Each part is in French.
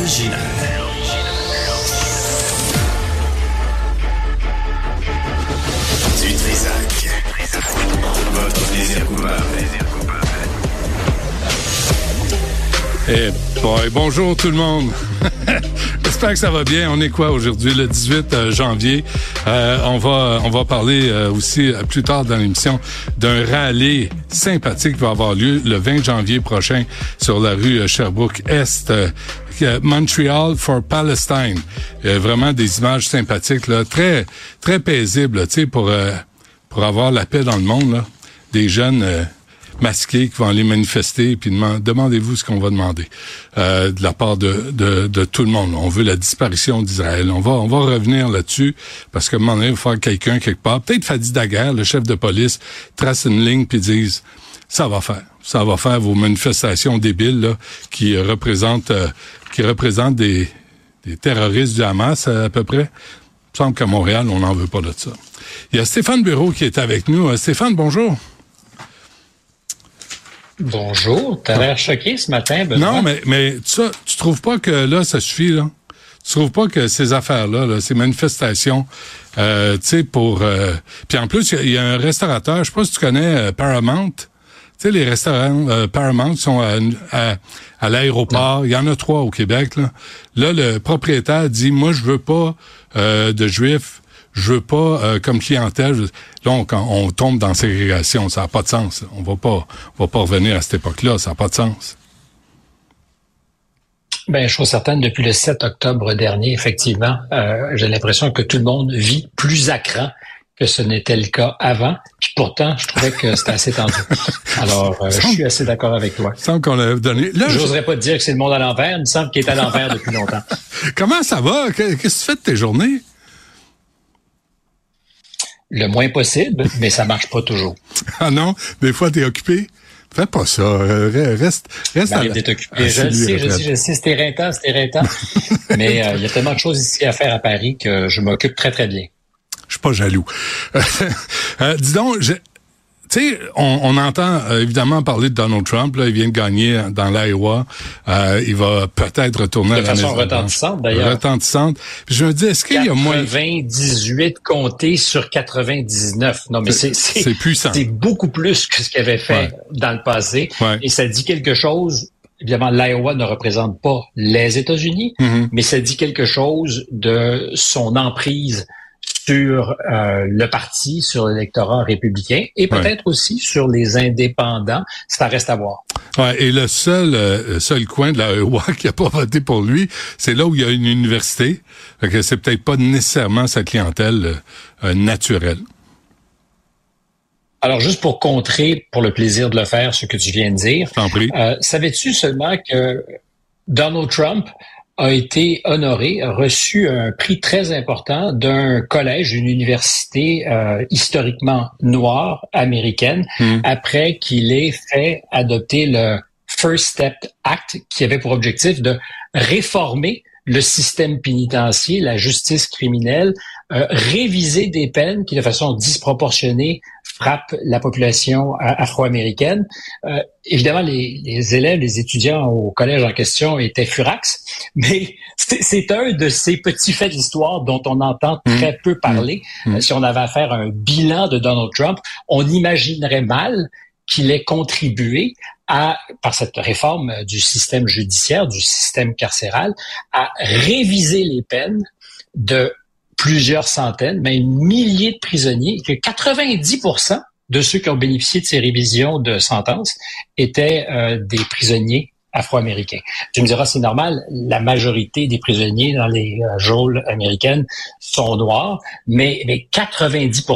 Original. Du Trisac. Votre plaisir coupable. Eh boy, bonjour tout le monde. J'espère que ça va bien. On est quoi aujourd'hui, le 18 euh, janvier? Euh, on va on va parler euh, aussi plus tard dans l'émission d'un rallye sympathique qui va avoir lieu le 20 janvier prochain sur la rue Sherbrooke Est. Montreal for Palestine. vraiment des images sympathiques, là, très très paisibles, tu sais, pour pour avoir la paix dans le monde. Là. Des jeunes masqués qui vont aller manifester, puis demandez-vous ce qu'on va demander euh, de la part de, de, de, tout le monde. On veut la disparition d'Israël. On va on va revenir là-dessus parce que un moment donné, il va falloir quelqu'un quelque part, peut-être Fadi Daguerre, le chef de police, trace une ligne puis dise ça va faire, ça va faire vos manifestations débiles là, qui représentent euh, qui représentent des, des terroristes du Hamas à, peu près. Il me semble qu'à Montréal, on n'en veut pas de ça. Il y a Stéphane Bureau qui est avec nous. Euh, Stéphane, bonjour. Bonjour, t'as l'air choqué ce matin, Benoît? Non, mais, mais ça, tu trouves pas que là, ça suffit, là? Tu trouves pas que ces affaires-là, là, ces manifestations, euh, tu sais, pour... Euh, puis en plus, il y, a un restaurateur, je sais pas si tu connais euh, Paramount. Sais, les restaurants euh, Paramount sont à, à, à l'aéroport. Il y en a trois au Québec. Là. là, le propriétaire dit, moi, je veux pas de juifs je veux pas euh, comme clientèle. Là, on, on tombe dans ségrégation, ça n'a pas de sens. On va pas, on va pas revenir à cette époque-là, ça n'a pas de sens. Ben, je suis certaine, depuis le 7 octobre dernier, effectivement, euh, j'ai l'impression que tout le monde vit plus à cran que ce n'était le cas avant. Puis pourtant, je trouvais que c'était assez tendu. Alors, euh, je suis assez d'accord avec toi. Semble qu'on a donné. J'oserais pas te dire que c'est le monde à l'envers. Il me semble qu'il est à l'envers depuis longtemps. Comment ça va? Qu'est-ce que tu fais de tes journées? Le moins possible, mais ça marche pas toujours. Ah non, des fois tu es occupé? Fais pas ça. Euh, reste, reste à occupé. je le sais, je sais, je sais, c'est éreintant, c'est éreintant. mais euh, il y a tellement de choses ici à faire à Paris que je m'occupe très, très bien. Je suis pas jaloux. euh, dis donc, tu sais, on, on, entend euh, évidemment parler de Donald Trump. Là, il vient de gagner dans l'Iowa. Euh, il va peut-être retourner de à la façon retentissante d'ailleurs. Retentissante. Puis je me dis, est-ce qu'il y a moins 98 comtés sur 99. Non, mais c'est c'est puissant. C'est beaucoup plus que ce qu'il avait fait dans le passé. Et ça dit quelque chose évidemment, l'Iowa ne représente pas les États-Unis, mm-hmm. mais ça dit quelque chose de son emprise sur euh, le parti, sur l'électorat républicain et peut-être aussi sur les indépendants. Ça reste à voir. Ouais, et le seul euh, seul coin de la EWA qui n'a pas voté pour lui, c'est là où il y a une université. que c'est peut-être pas nécessairement sa clientèle euh, naturelle. Alors, juste pour contrer, pour le plaisir de le faire, ce que tu viens de dire, savais-tu seulement que Donald Trump a été honoré, a reçu un prix très important d'un collège, d'une université euh, historiquement noire américaine, hmm. après qu'il ait fait adopter le First Step Act, qui avait pour objectif de réformer le système pénitentiaire, la justice criminelle, euh, réviser des peines qui, de façon disproportionnée, frappent la population euh, afro-américaine. Euh, évidemment, les, les, élèves, les étudiants au collège en question étaient furax, mais c'est un de ces petits faits d'histoire dont on entend mmh. très peu parler. Mmh. si on avait à faire un bilan de Donald Trump, on imaginerait mal qu'il ait contribué à, par cette réforme du système judiciaire, du système carcéral, à réviser les peines de plusieurs centaines, mais milliers de prisonniers, que 90% de ceux qui ont bénéficié de ces révisions de sentence étaient euh, des prisonniers afro-américains. Tu me diras, c'est normal, la majorité des prisonniers dans les euh, geôles américaines sont noirs, mais, mais 90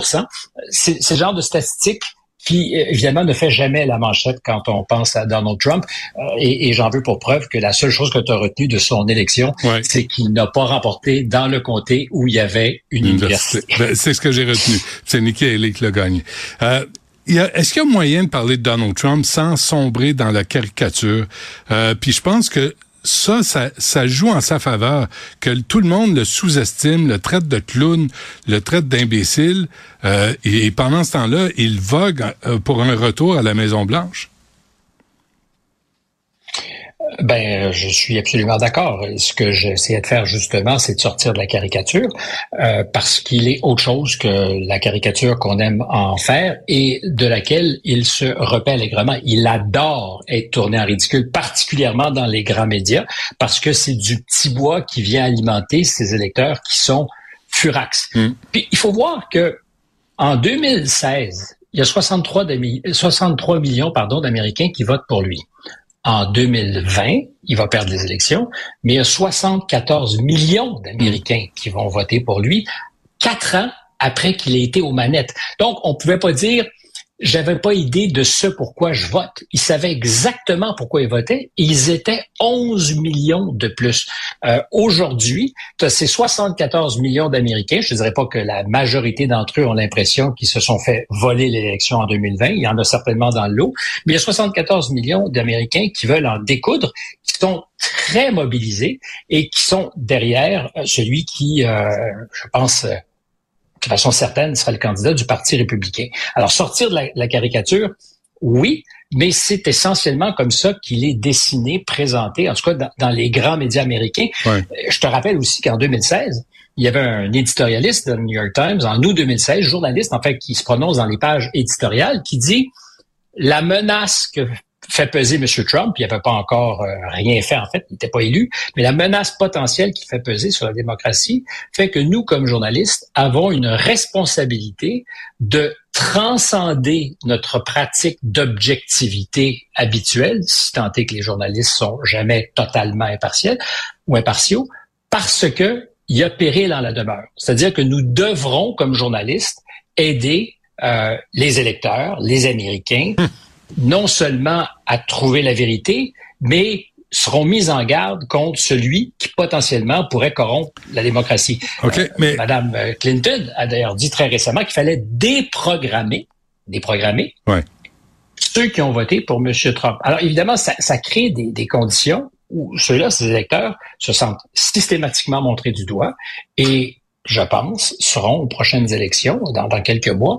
c'est ce genre de statistiques qui euh, évidemment ne fait jamais la manchette quand on pense à Donald Trump. Euh, et, j'en veux pour preuve que la seule chose que tu as retenue de son élection, c'est qu'il n'a pas remporté dans le comté où il y avait une université. Ben, c'est ce que j'ai retenu. C'est Nikki Haley qui l'a gagné. Euh, est-ce qu'il y a moyen de parler de Donald Trump sans sombrer dans la caricature? puis je pense que ça, ça, joue en sa faveur, que tout le monde le sous-estime, le traite de clown, le traite d'imbécile, euh, et, pendant ce temps-là, il vogue euh, pour un retour à la Maison-Blanche. Ben, je suis absolument d'accord. Ce que j'essayais de faire justement, c'est de sortir de la caricature, euh, parce qu'il est autre chose que la caricature qu'on aime en faire et de laquelle il se repelle allègrement. Il adore être tourné en ridicule, particulièrement dans les grands médias, parce que c'est du petit bois qui vient alimenter ses électeurs qui sont furax. Hmm. Puis il faut voir que en 2016, il y a 63, 63 millions pardon d'Américains qui votent pour lui en 2020, il va perdre les élections, mais il y a 74 millions d'Américains qui vont voter pour lui quatre ans après qu'il ait été aux manettes. Donc, on pouvait pas dire j'avais pas idée de ce pourquoi je vote. Ils savaient exactement pourquoi ils votaient. ils étaient 11 millions de plus. Euh, Aujourd'hui, tu ces 74 millions d'Américains. Je ne dirais pas que la majorité d'entre eux ont l'impression qu'ils se sont fait voler l'élection en 2020. Il y en a certainement dans le lot. Mais il y a 74 millions d'Américains qui veulent en découdre, qui sont très mobilisés et qui sont derrière euh, celui qui, euh, je pense, de façon certaine, sera le candidat du Parti républicain. Alors, sortir de la, caricature, oui, mais c'est essentiellement comme ça qu'il est dessiné, présenté, en tout cas dans, les grands médias américains. Je te rappelle aussi qu'en 2016, il y avait un éditorialiste de New York Times, en août 2016, journaliste en fait, qui se prononce dans les pages éditoriales, qui dit la menace que fait peser M. Trump, il n'avait pas encore euh, rien fait en fait, il n'était pas élu, mais la menace potentielle qui fait peser sur la démocratie fait que nous, comme journalistes, avons une responsabilité de transcender notre pratique d'objectivité habituelle, si tant est que les journalistes sont jamais totalement impartiels ou impartiaux, parce que il y a péril dans la demeure. C'est-à-dire que nous devrons, comme journalistes, aider euh, les électeurs, les Américains, hum non seulement à trouver la vérité, mais seront mis en garde contre celui qui potentiellement pourrait corrompre la démocratie. Okay, euh, mais... Madame euh, Clinton a d'ailleurs dit très récemment qu'il fallait déprogrammer, déprogrammer ceux qui ont voté pour M. Trump. Alors évidemment, ça, crée des, des conditions où ceux-là, ces électeurs, se sentent systématiquement montrés du doigt et je pense, seront aux prochaines élections, dans, dans quelques mois,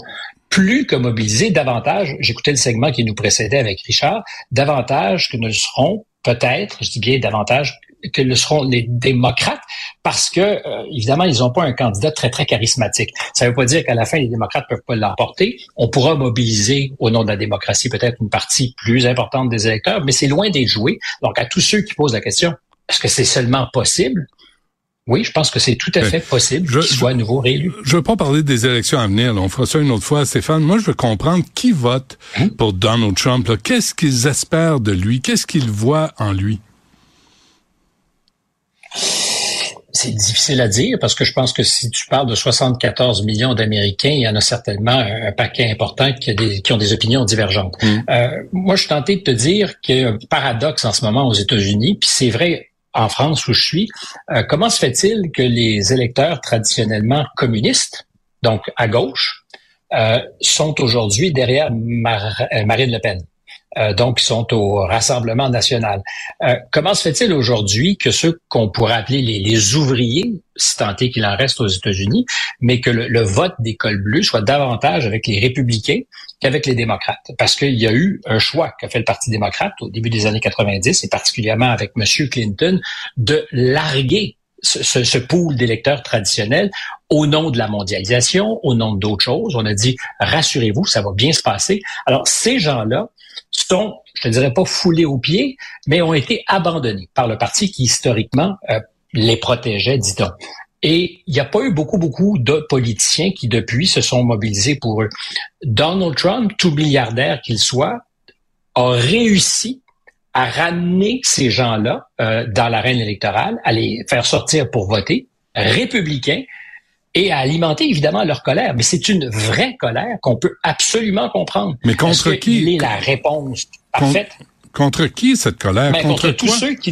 plus que mobiliser davantage, j'écoutais le segment qui nous précédait avec Richard, davantage que ne le seront peut-être, je dis bien davantage que le seront les démocrates, parce que euh, évidemment ils n'ont pas un candidat très très charismatique. Ça ne veut pas dire qu'à la fin les démocrates peuvent pas l'emporter. On pourra mobiliser au nom de la démocratie peut-être une partie plus importante des électeurs, mais c'est loin d'être joué. Donc à tous ceux qui posent la question, est-ce que c'est seulement possible? Oui, je pense que c'est tout à fait possible qu'il soit à nouveau réélu. Je veux pas parler des élections à venir. On fera ça une autre fois, Stéphane. Moi, je veux comprendre qui vote hein? pour Donald Trump. Qu'est-ce qu'ils espèrent de lui? Qu'est-ce qu'ils voient en lui? C'est difficile à dire parce que je pense que si tu parles de 74 millions d'Américains, il y en a certainement un paquet important qui, ont des opinions divergentes. Mmh. Euh, moi, je suis tenté de te dire qu'il y a un paradoxe en ce moment aux États-Unis, puis c'est vrai en France où je suis, euh, comment se fait-il que les électeurs traditionnellement communistes, donc à gauche, euh, sont aujourd'hui derrière euh, Marine Le Pen? Euh, donc sont au Rassemblement national? Euh, comment se fait-il aujourd'hui que ceux qu'on pourrait appeler les, ouvriers, si tant est qu'il en reste aux États-Unis, mais que le, vote des cols bleus soit davantage avec les républicains qu'avec les démocrates? Parce qu'il y a eu un choix qu'a fait le Parti démocrate au début des années 90, et particulièrement avec M. Clinton, de larguer ce, ce, pool d'électeurs traditionnels au nom de la mondialisation, au nom d'autres choses. On a dit, rassurez-vous, ça va bien se passer. Alors, ces gens-là sont, je ne dirais pas foulés aux pieds, mais ont été abandonnés par le parti qui, historiquement, euh, les protégeait, dit-on. Et il n'y a pas eu beaucoup, beaucoup de politiciens qui, depuis, se sont mobilisés pour eux. Donald Trump, tout milliardaire qu'il soit, a réussi à ramener ces gens-là euh, dans l'arène électorale, à les faire sortir pour voter, républicains, et à alimenter évidemment leur colère. Mais c'est une vraie colère qu'on peut absolument comprendre. Mais contre qui? Il est la réponse parfaite? Contre, qui cette colère? Ben, contre, tous ceux qui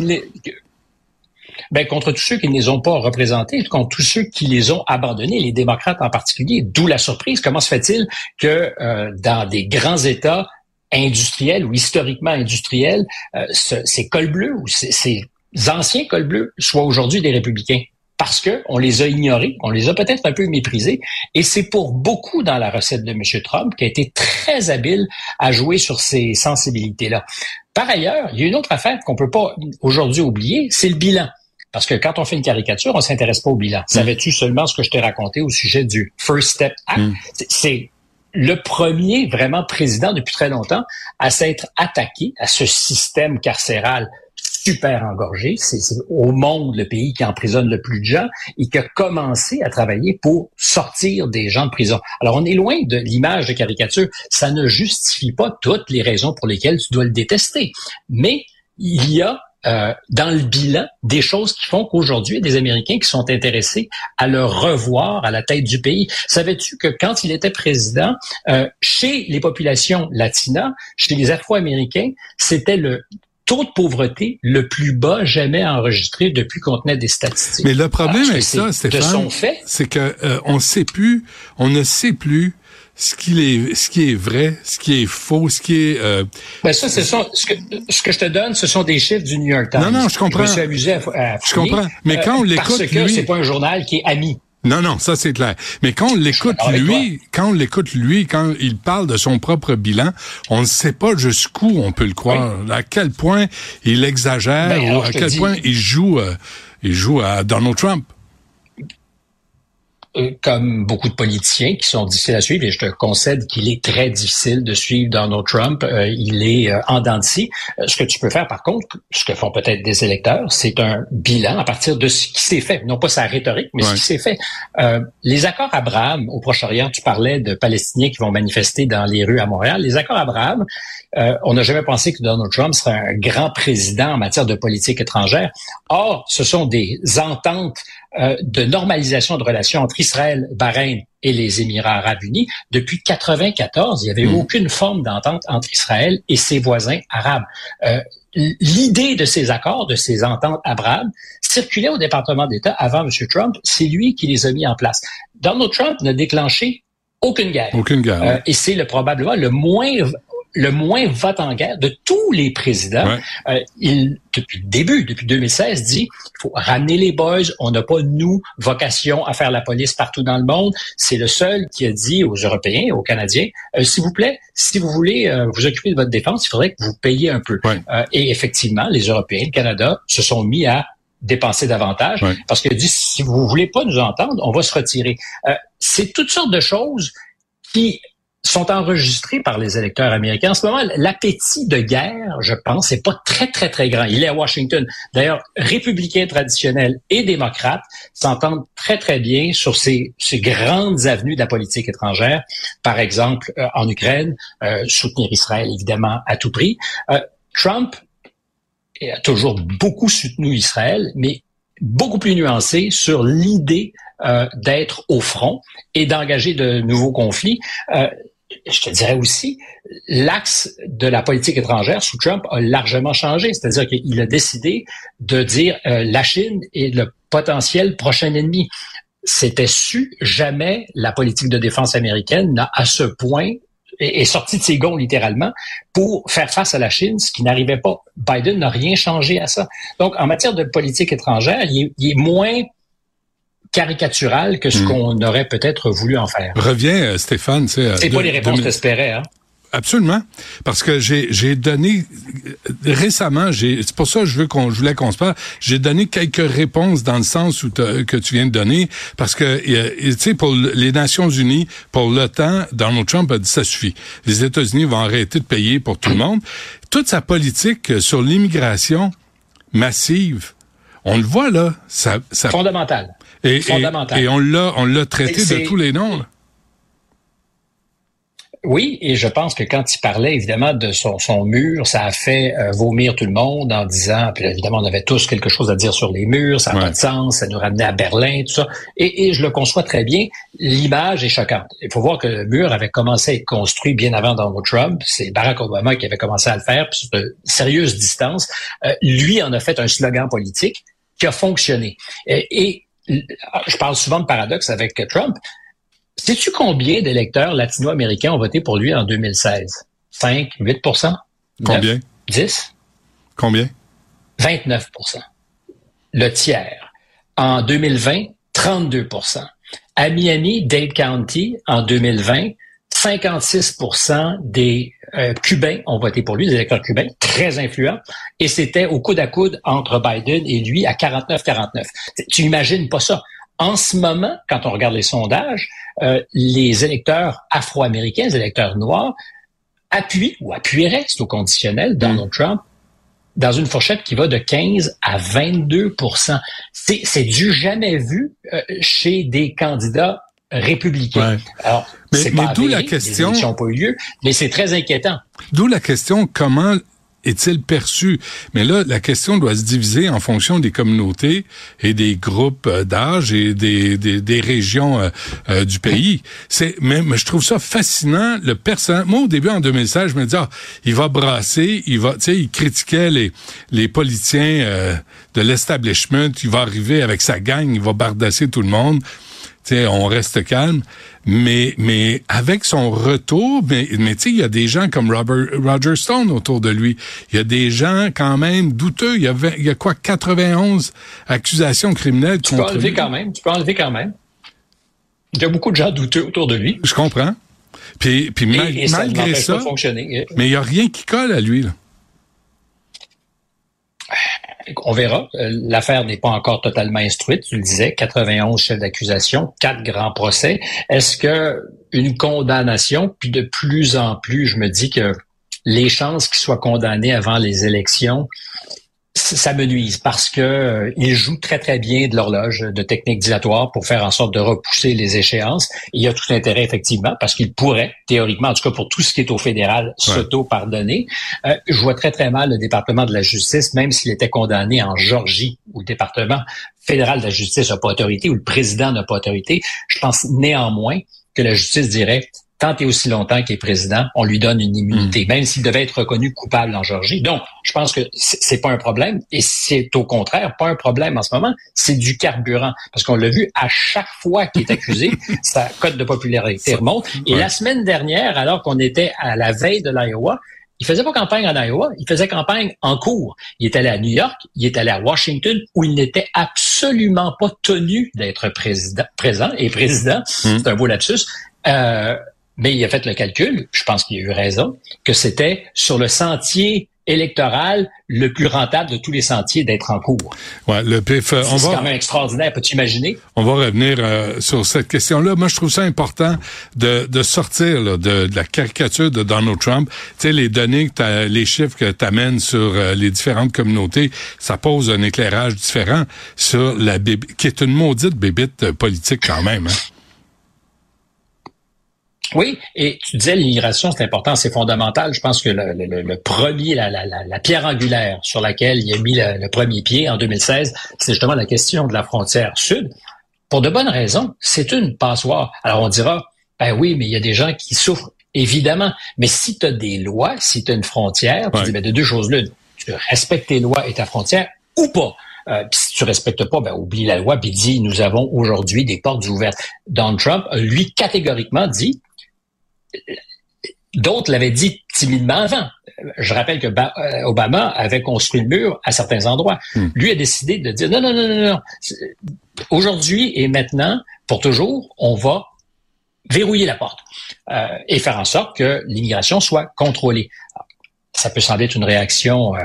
ben, contre tous ceux qui ne les ont pas représentés, contre tous ceux qui les ont abandonnés, les démocrates en particulier. D'où la surprise. Comment se fait-il que euh, dans des grands États industriels ou historiquement industriels, euh, ces cols bleus ou ces, ces anciens cols bleus soient aujourd'hui des républicains? parce que on les a ignorés, on les a peut-être un peu méprisés, et c'est pour beaucoup dans la recette de M. Trump qui a été très habile à jouer sur ces sensibilités-là. Par ailleurs, il y a une autre affaire qu'on peut pas aujourd'hui oublier, c'est le bilan. Parce que quand on fait une caricature, on s'intéresse pas au bilan. Mm. Savais-tu seulement ce que je t'ai raconté au sujet du First Step Act? Mm. C'est le premier vraiment président depuis très longtemps à s'être attaqué à ce système carcéral super engorgé. C'est au monde le pays qui emprisonne le plus de gens et qui a commencé à travailler pour sortir des gens de prison. Alors, on est loin de l'image de caricature. Ça ne justifie pas toutes les raisons pour lesquelles tu dois le détester. Mais il y a euh, dans le bilan des choses qui font qu'aujourd'hui, il y a des Américains qui sont intéressés à le revoir à la tête du pays. Savais-tu que quand il était président, euh, chez les populations latinas, chez les Afro-Américains, c'était le taux de pauvreté le plus bas jamais enregistré depuis qu'on tenait des statistiques. Mais le problème avec ça, Stéphane, c'est que euh, on sait plus, on ne sait plus ce qui est ce qui est vrai, ce qui est faux, ce qui est. Euh... Ben ça, ce sont ce que, ce que je te donne, ce sont des chiffres du New York Times. Non, non, je comprends. Je me suis amusé à, Je comprends. Mais quand on euh, l'écoute, parce que c'est pas un journal qui est ami. Non, non, ça c'est clair. Mais quand on l'écoute lui, quand on l'écoute lui, quand il parle de son propre bilan, on ne sait pas jusqu'où on peut le croire, à quel point il exagère, ben, ou à quel point il joue, euh, il joue à Donald Trump. Euh, comme beaucoup de politiciens qui sont difficiles à suivre, et je te concède qu'il est très difficile de suivre Donald Trump, euh, il est euh, en dents de scie. ce que tu peux faire, par contre, ce que font peut-être des électeurs, c'est un bilan à partir de ce qui s'est fait, non pas sa rhétorique, mais ce qui s'est fait. les accords Abraham au Proche-Orient, tu parlais de Palestiniens qui vont manifester dans les rues à Montréal. Les accords Abraham, on n'a jamais pensé que Donald Trump serait un grand président en matière de politique étrangère. Or, ce sont des ententes euh, de normalisation de relations entre Israël, Bahreïn et les Émirats arabes unis. Depuis 94, il n'y avait hmm. aucune forme d'entente entre Israël et ses voisins arabes. Euh, L'idée de ces accords, de ces ententes arabes, circulait au département d'État avant M. Trump. C'est lui qui les a mis en place. Donald Trump n'a déclenché aucune guerre. Aucune guerre. Euh, et c'est le, probablement le moins le moins vote en guerre de tous les présidents. Euh, il, depuis le début, depuis 2016, dit il faut ramener les boys. On n'a pas, nous, vocation à faire la police partout dans le monde. C'est le seul qui a dit aux Européens, aux Canadiens, euh, s'il vous plaît, si vous voulez euh, vous occuper de votre défense, il faudrait que vous payiez un peu. et effectivement, les Européens, le Canada, se sont mis à dépenser davantage parce qu'il dit si vous voulez pas nous entendre, on va se retirer. c'est toutes sortes de choses qui sont enregistrés par les électeurs américains. En ce moment, l'appétit de guerre, je pense, n'est pas très, très, très grand. Il est à Washington. D'ailleurs, républicains traditionnels et démocrates s'entendent très, très bien sur ces, ces grandes avenues de la politique étrangère. Par exemple, euh, en Ukraine, euh, soutenir Israël, évidemment, à tout prix. Euh, Trump a toujours beaucoup soutenu Israël, mais beaucoup plus nuancé sur l'idée d'être au front et d'engager de nouveaux conflits je te dirais aussi, l'axe de la politique étrangère sous Trump a largement changé. C'est-à-dire qu'il a décidé de dire euh, la Chine est le potentiel prochain ennemi. C'était su, jamais la politique de défense américaine n'a à ce point est sorti de ses gonds littéralement pour faire face à la Chine, ce qui n'arrivait pas. Biden n'a rien changé à ça. Donc, en matière de politique étrangère, il est, il est moins caricatural que ce hmm. qu'on aurait peut-être voulu en faire. Reviens, euh, Stéphane. C'est pas les réponses que t'espérais, hein? Absolument, parce que j'ai donné récemment, c'est pour ça que je veux qu'on je voulais qu'on se parle. J'ai donné quelques réponses dans le sens où que tu viens de donner, parce que tu sais pour les Nations Unies, pour l'OTAN, Donald Trump a dit ça suffit. Les États-Unis vont arrêter de payer pour tout le monde. Toute sa politique sur l'immigration massive, on le voit là, ça, ça fondamental. Et, Et, on l'a, on l'a traité de tous les noms. Oui, et je pense que quand il parlait évidemment de son, son mur, ça a fait euh, vomir tout le monde en disant, puis évidemment on avait tous quelque chose à dire sur les murs, ça n'a pas de sens, ça nous ramenait à Berlin, tout ça. Et, et je le conçois très bien, l'image est choquante. Il faut voir que le mur avait commencé à être construit bien avant Donald Trump, c'est Barack Obama qui avait commencé à le faire, puis de sérieuse distance. Euh, lui en a fait un slogan politique qui a fonctionné. et je parle souvent de paradoxe avec Trump. Sais-tu combien d'électeurs latino-américains ont voté pour lui en 2016? 5, 8% Combien? 10? Combien? 29% Le tiers. en 2020, 32% À Miami, Dade County, en 2020, 56 des euh, Cubains ont voté pour lui, des électeurs cubains, très influents, et c'était au coude à coude entre Biden et lui à 49-49. Tu imagines pas ça. En ce moment, quand on regarde les sondages, euh, les électeurs afro-américains, les électeurs noirs, appuient ou appuieraient, c'est au conditionnel, Donald mm. Trump, dans une fourchette qui va de 15 à 22 C'est du jamais vu euh, chez des candidats républicains. Alors, mais, mais d'où la question. Les pas eu lieu, mais c'est très inquiétant. D'où la question comment est-il perçu? Mais là, la question doit se diviser en fonction des communautés et des groupes euh, d'âge et des, des, des régions euh, euh, du pays. C'est, mais, je trouve ça fascinant. Le personnel, moi, au début, en 2016, je me disais, ah, il va brasser, il va, tu sais, il critiquait les, les politiciens de l'establishment, il va arriver avec sa gang, il va bardasser tout le monde. Tu sais, on reste calme. Mais, mais avec son retour, mais, mais tu sais, il y a des gens comme Robert, Roger Stone autour de lui. Il y a des gens quand même douteux. Il y a, il y a quoi, 91 accusations criminelles tu peux enlever quand même. Tu peux enlever quand même. Il y a beaucoup de gens douteux autour de lui. Je comprends. Puis, puis malgré ça, mais il n'y a rien qui colle à lui. Là. On verra. Euh, l'affaire n'est pas encore totalement instruite. Tu le disais, 91 chefs d'accusation, quatre grands procès. Est-ce que une condamnation, puis de plus en plus, je me dis que les chances qu'il soit condamné avant les élections ça me nuise parce que euh, il joue très très bien de l'horloge de technique dilatoire pour faire en sorte de repousser les échéances. Il y a tout intérêt effectivement parce qu'il pourrait théoriquement, en tout cas pour tout ce qui est au fédéral, s'auto-pardonner. Euh, je vois très très mal le département de la justice, même s'il était condamné en Georgie où le département fédéral de la justice n'a pas autorité ou le président n'a pas autorité. Je pense néanmoins que la justice dirait tant et aussi longtemps qu'il est président, on lui donne une immunité, hmm. même s'il devait être reconnu coupable en Georgie. Donc, je pense que c'est pas un problème, et c'est au contraire pas un problème en ce moment, c'est du carburant, parce qu'on l'a vu à chaque fois qu'il est accusé, sa cote de popularité remonte. Et la semaine dernière, alors qu'on était à la veille de l'Iowa, il faisait pas campagne en Iowa, il faisait campagne en cours. Il est allé à New York, il est allé à Washington, où il n'était absolument pas tenu d'être président, présent et président. Hmm. C'est un beau lapsus. Euh, mais il a fait le calcul, je pense qu'il a eu raison, que c'était sur le sentier électoral le plus rentable de tous les sentiers d'être en cours. Ouais, le PIF, on va. C'est quand même extraordinaire, peux-tu imaginer? On va revenir euh, sur cette question-là. Moi, je trouve ça important de, de sortir de, la caricature de Donald Trump. Tu sais, les données, que les chiffres que tu amènes sur euh, les différentes communautés, ça pose un éclairage différent sur la qui est une maudite bébite politique quand même. Hein? Oui, et tu disais l'immigration, c'est important, c'est fondamental. Je pense que le, premier, la, pierre angulaire sur laquelle il a mis le, premier pied en 2016, c'est justement la question de la frontière sud. Pour de bonnes raisons, c'est une passoire. Alors on dira, ben oui, mais il y a des gens qui souffrent, évidemment. Mais si tu as des lois, si tu as une frontière, tu dis, ben de deux choses l'une, tu respectes tes lois et ta frontière ou pas. Euh, si tu respectes pas, ben oublie la loi, puis dis nous avons aujourd'hui des portes ouvertes. Donald Trump, lui, catégoriquement dit D'autres l'avaient dit timidement avant. Je rappelle que euh, Obama avait construit le mur à certains endroits. Hmm. Lui a décidé de dire non, non, non, non, non. Aujourd'hui et maintenant, pour toujours, on va verrouiller la porte euh, et faire en sorte que l'immigration soit contrôlée. ça peut sembler être une réaction euh,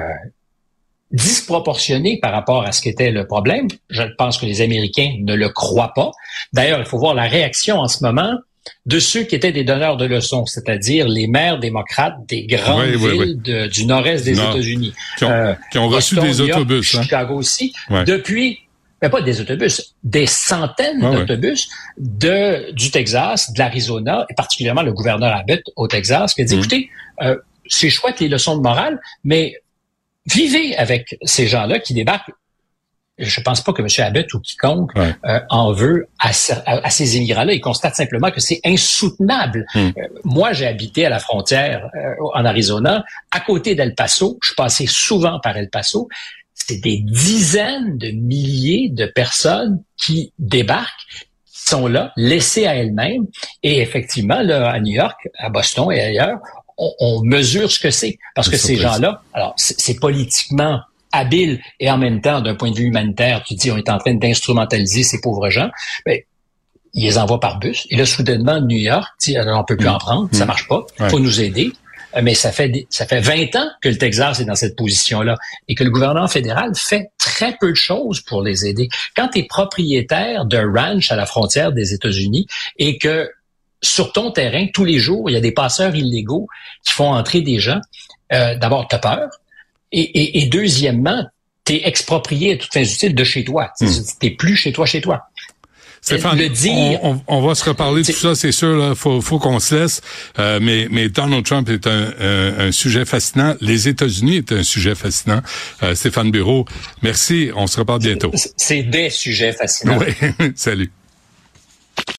disproportionnée par rapport à ce qu'était le problème. Je pense que les Américains ne le croient pas. D'ailleurs, il faut voir la réaction en ce moment de ceux qui étaient des donneurs de leçons, c'est-à-dire les maires démocrates des grandes villes du nord-est des États-Unis. Qui ont, euh, reçu des autobus. Hein. Chicago aussi. Depuis, mais pas des autobus, des centaines d'autobus de, du Texas, de l'Arizona, et particulièrement le gouverneur Abbott au Texas, qui a dit, mm. écoutez, euh, c'est chouette les leçons de morale, mais vivez avec ces gens-là qui débarquent je pense pas que M. Abbott ou quiconque euh, en veut à, ces immigrants-là. Il constate simplement que c'est insoutenable. Hmm. Euh, moi, j'ai habité à la frontière euh, en Arizona, à côté d'El Paso. Je passais souvent par El Paso. C'est des dizaines de milliers de personnes qui débarquent qui sont là, laissées à elles-mêmes. Et effectivement, là, à New York, à Boston et ailleurs, on, mesure ce que c'est. Parce que ces gens-là, alors c'est politiquement habile et en même temps, d'un point de vue humanitaire, tu dis on est en train d'instrumentaliser ces pauvres gens, ben, ils les envoient par bus. Et là, soudainement, New York dit on peut plus en prendre, ça marche pas, il faut nous aider. Euh, mais ça fait ça fait 20 ans que le Texas est dans cette position-là et que le gouvernement fédéral fait très peu de choses pour les aider. Quand tu es propriétaire d'un ranch à la frontière des États-Unis et que sur ton terrain, tous les jours, il y a des passeurs illégaux qui font entrer des gens, euh, d'abord, tu as peur. Et, et, deuxièmement, tu es exproprié à toute fin utile de chez toi. Tu n'es hmm. plus chez toi, chez toi. Stéphane, on, va se reparler de tout ça, c'est sûr. Il faut, faut qu'on se laisse. Euh, mais, mais Donald Trump est un, un, sujet fascinant. Les États-Unis est un sujet fascinant. Euh, Stéphane Bureau, merci. On se reparle bientôt. C'est des sujets fascinants. Oui. Salut.